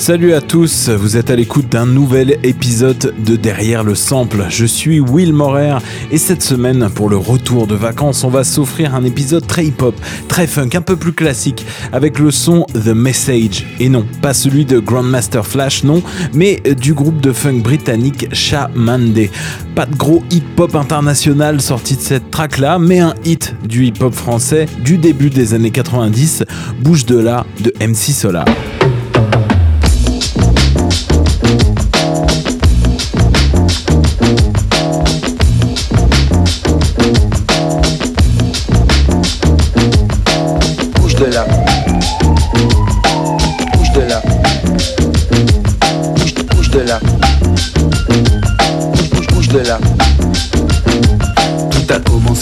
Salut à tous, vous êtes à l'écoute d'un nouvel épisode de Derrière le Sample. Je suis Will Morer et cette semaine, pour le retour de vacances, on va s'offrir un épisode très hip-hop, très funk, un peu plus classique, avec le son The Message. Et non, pas celui de Grandmaster Flash, non, mais du groupe de funk britannique Shamande. Pas de gros hip-hop international sorti de cette track-là, mais un hit du hip-hop français du début des années 90, Bouge de là de MC Solar.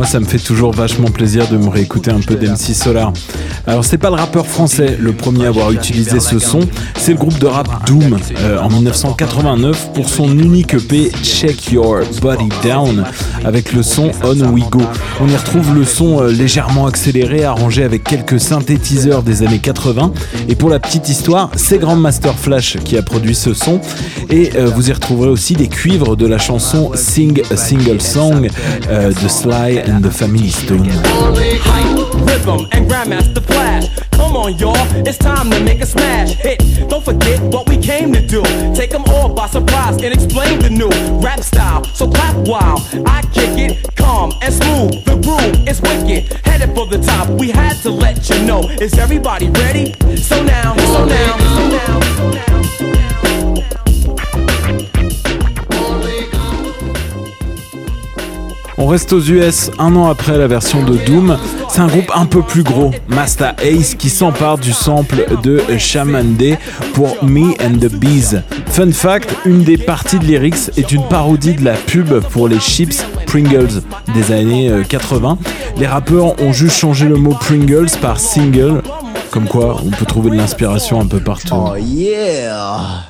Moi, ça me fait toujours vachement plaisir de me réécouter un peu d'MC Solar. Alors, c'est pas le rappeur français le premier à avoir utilisé ce son, c'est le groupe de rap Doom euh, en 1989 pour son unique EP Check Your Body Down avec le son On We Go. On y retrouve le son euh, légèrement accéléré, arrangé avec quelques synthétiseurs des années 80. Et pour la petite histoire, c'est Grandmaster Flash qui a produit ce son. Et euh, vous y retrouverez aussi des cuivres de la chanson Sing a Single Song de Sly and the Family Stone. Rhythm and Grandmaster Flash. Come on, y'all, it's time to make a smash hit. Don't forget what we came to do. Take them all by surprise and explain the new rap style. So clap while I kick it calm and smooth. The groove is wicked, headed for the top. We had to let you know. Is everybody ready? So now, so now, so now. So now. On reste aux US un an après la version de Doom. C'est un groupe un peu plus gros, Master Ace, qui s'empare du sample de Day pour Me and the Bees. Fun fact, une des parties de lyrics est une parodie de la pub pour les chips Pringles des années 80. Euh, les rappeurs ont juste changé le mot Pringles par single. Comme quoi, on peut trouver de l'inspiration un peu partout. Oh yeah!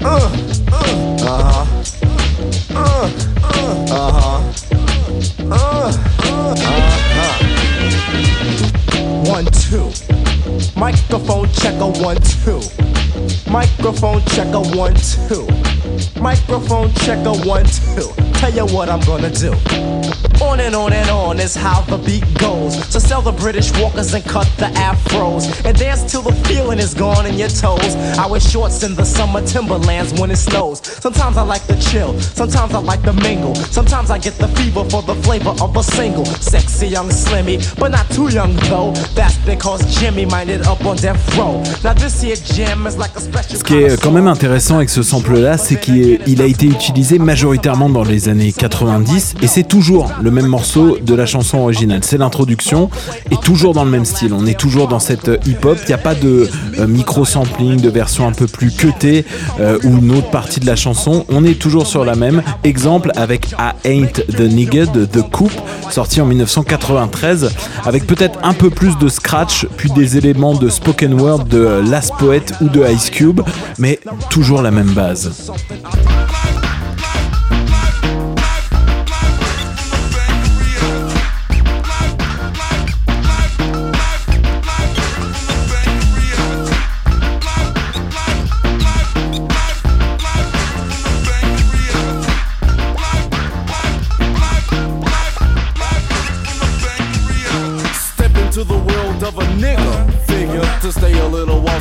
Uh, uh, uh-huh. Uh-huh. Uh, huh. uh-huh. One, two. Microphone checker, one, two. Microphone checker, one, two. Microphone checker, one, two. Tell you what I'm gonna do. On and on and on is how the beat goes. So sell the British walkers and cut the afros. And dance till the feeling is gone in your toes. I wear shorts in the summer timberlands when it snows. Sometimes I like to chill, sometimes I like to mingle. Sometimes I get the fever for the flavor of a single. Sexy young Slimmy, but not too young though. That's because Jimmy minded up on death row. Now this here jam is like a special. Ce qui est quand même intéressant avec ce sample là, c'est qu'il a été utilisé majoritairement dans les années 90 et c'est toujours le même morceau de la chanson originale. C'est l'introduction et toujours dans le même style. On est toujours dans cette hip-hop. Il n'y a pas de euh, micro-sampling, de version un peu plus cutée euh, ou une autre partie de la chanson. On est toujours sur la même. Exemple avec I Ain't the Nigga de The Coupe, sorti en 1993, avec peut-être un peu plus de scratch, puis des éléments de spoken word de Last Poet ou de Ice Cube, mais toujours la même base. Step into the world of a nigga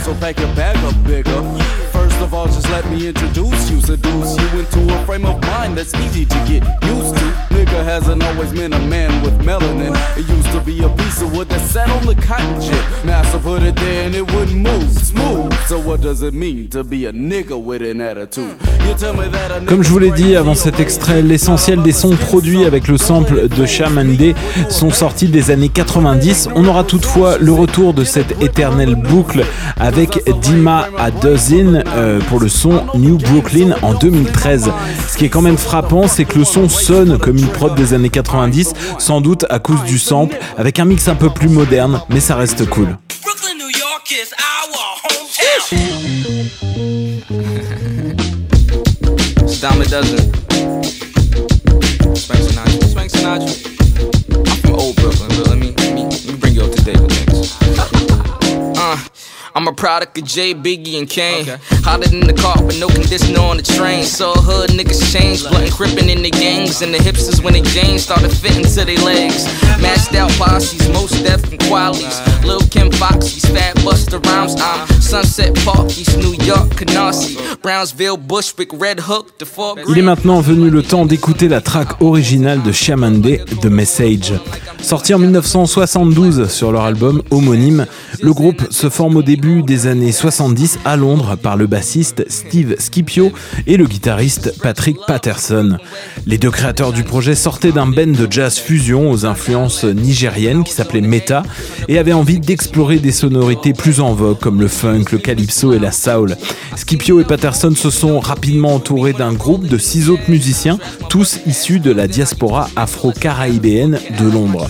so pack your bag up bigger. First of all, just let me introduce you, seduce you into a frame of mind that's easy to get used to. Nigga, hasn't always been a man with melanin. It used to be a piece of wood that sat on the cotton gin. Master put it there and it wouldn't move, smooth. So what does it mean to be a nigga with an attitude? You tell me that a nigga Comme je vous l'ai dit avant cet extrait, l'essentiel des sons produits avec le sample de Shamande sont sortis des années 90. On aura toutefois le retour de cette éternelle boucle avec Dima à Dozen euh, pour le son New Brooklyn en 2013. Ce qui est quand même frappant, c'est que le son sonne comme une prod des années 90, sans doute à cause du sample, avec un mix un peu plus moderne, mais ça reste cool. Brooklyn, New York is our hometown. It's dime a dozen. Spank Sinatra. Spank Sinatra. I'm from old Brooklyn, but let me, let me, let me bring you up to date with things. I'm a product of J, Biggie, and Kane. Hotter than the car, but no conditioner on the train. So hood niggas change, blunt crippin' in the gangs. And the hipsters, when they Jane started fitting to their legs. Mashed out posses, most deaf and qualities. Lil Kim Foxy's, Fat Buster Rhymes. I'm Sunset Park, East New York, Canarsie. Brownsville, Bushwick, Red Hook, the Fort Il est maintenant venu le temps d'écouter la track originale de Shamande, The Message. Sorti en 1972 sur leur album homonyme, le groupe se forme au début des années 70 à Londres par le bassiste Steve Scipio et le guitariste Patrick Patterson. Les deux créateurs du projet sortaient d'un band de jazz fusion aux influences nigériennes qui s'appelait Meta et avaient envie d'explorer des sonorités plus en vogue comme le funk, le calypso et la soul. Scipio et Patterson se sont rapidement entourés d'un groupe de six autres musiciens, tous issus de la diaspora afro-caraïbéenne de Londres.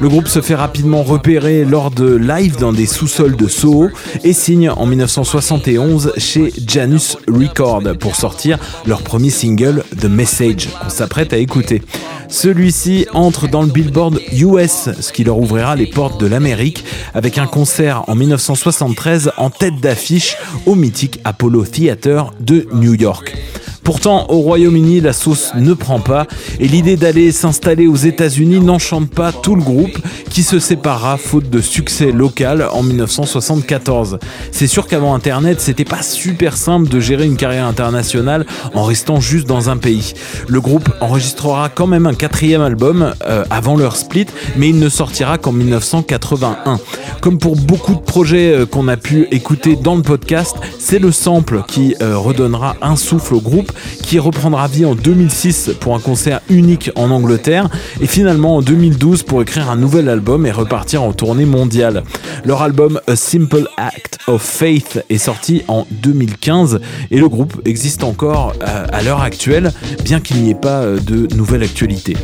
Le groupe se fait rapidement repérer lors de live dans des sous-sols de Soho et signe en 1971 chez Janus Records pour sortir leur premier single The Message qu'on s'apprête à écouter. Celui-ci entre dans le Billboard US, ce qui leur ouvrira les portes de l'Amérique avec un concert en 1973 en tête d'affiche au mythique Apollo Theater de New York. Pourtant, au Royaume-Uni, la sauce ne prend pas et l'idée d'aller s'installer aux États-Unis n'enchante pas tout le groupe qui se séparera faute de succès local en 1974. C'est sûr qu'avant Internet, c'était pas super simple de gérer une carrière internationale en restant juste dans un pays. Le groupe enregistrera quand même un quatrième album euh, avant leur split, mais il ne sortira qu'en 1981. Comme pour beaucoup de projets euh, qu'on a pu écouter dans le podcast, c'est le sample qui euh, redonnera un souffle au groupe qui reprendra vie en 2006 pour un concert unique en Angleterre et finalement en 2012 pour écrire un nouvel album et repartir en tournée mondiale. Leur album A Simple Act of Faith est sorti en 2015 et le groupe existe encore euh, à l'heure actuelle bien qu'il n'y ait pas euh, de nouvelle actualité.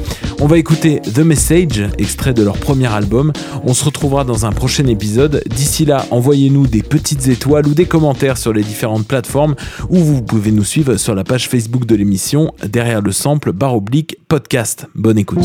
On va écouter The Message, extrait de leur premier album. On se retrouvera dans un prochain épisode. D'ici là, envoyez-nous des petites étoiles ou des commentaires sur les différentes plateformes ou vous pouvez nous suivre sur la Facebook de l'émission derrière le sample barre oblique podcast. Bonne écoute.